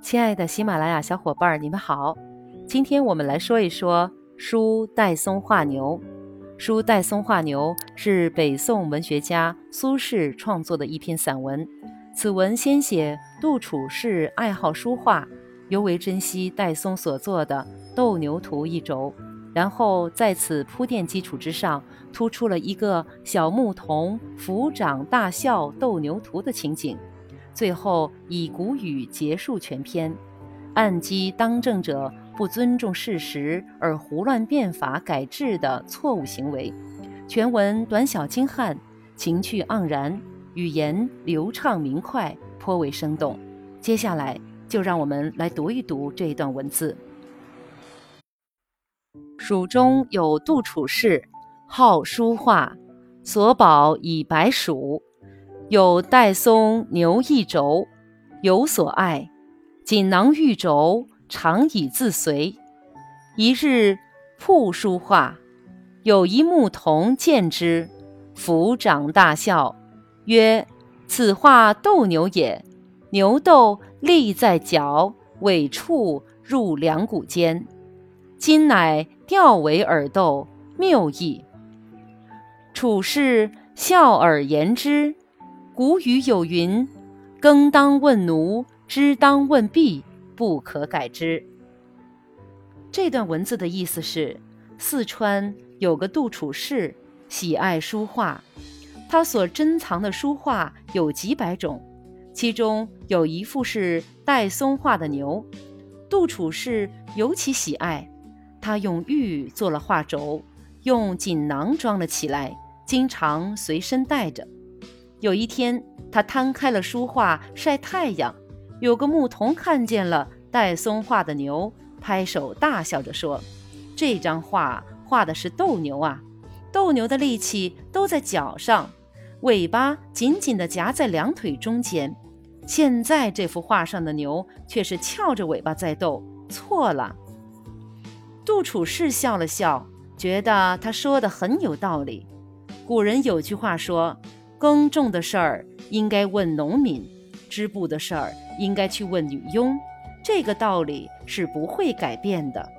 亲爱的喜马拉雅小伙伴儿，你们好！今天我们来说一说《书戴嵩画牛》。《书戴嵩画牛》是北宋文学家苏轼创作的一篇散文。此文先写杜处士爱好书画，尤为珍惜戴嵩所作的《斗牛图》一轴，然后在此铺垫基础之上，突出了一个小牧童抚掌大笑斗牛图的情景。最后以古语结束全篇，暗击当政者不尊重事实而胡乱变法改制的错误行为。全文短小精悍，情趣盎然，语言流畅明快，颇为生动。接下来就让我们来读一读这一段文字。蜀中有杜处士，好书画，所宝以百数。有戴嵩牛一轴，有所爱，锦囊玉轴，常以自随。一日曝书画，有一牧童见之，抚掌大笑，曰：“此画斗牛也。牛斗立在角，尾处入两股间。今乃调尾耳斗，谬矣。”处士笑而言之。古语有云：“耕当问奴，织当问婢，不可改之。”这段文字的意思是：四川有个杜处士，喜爱书画，他所珍藏的书画有几百种，其中有一幅是戴嵩画的牛。杜处士尤其喜爱，他用玉做了画轴，用锦囊装了起来，经常随身带着。有一天，他摊开了书画晒太阳，有个牧童看见了戴嵩画的牛，拍手大笑着说：“这张画画的是斗牛啊！斗牛的力气都在脚上，尾巴紧紧地夹在两腿中间。现在这幅画上的牛却是翘着尾巴在斗，错了。”杜处士笑了笑，觉得他说的很有道理。古人有句话说。耕种的事儿应该问农民，织布的事儿应该去问女佣，这个道理是不会改变的。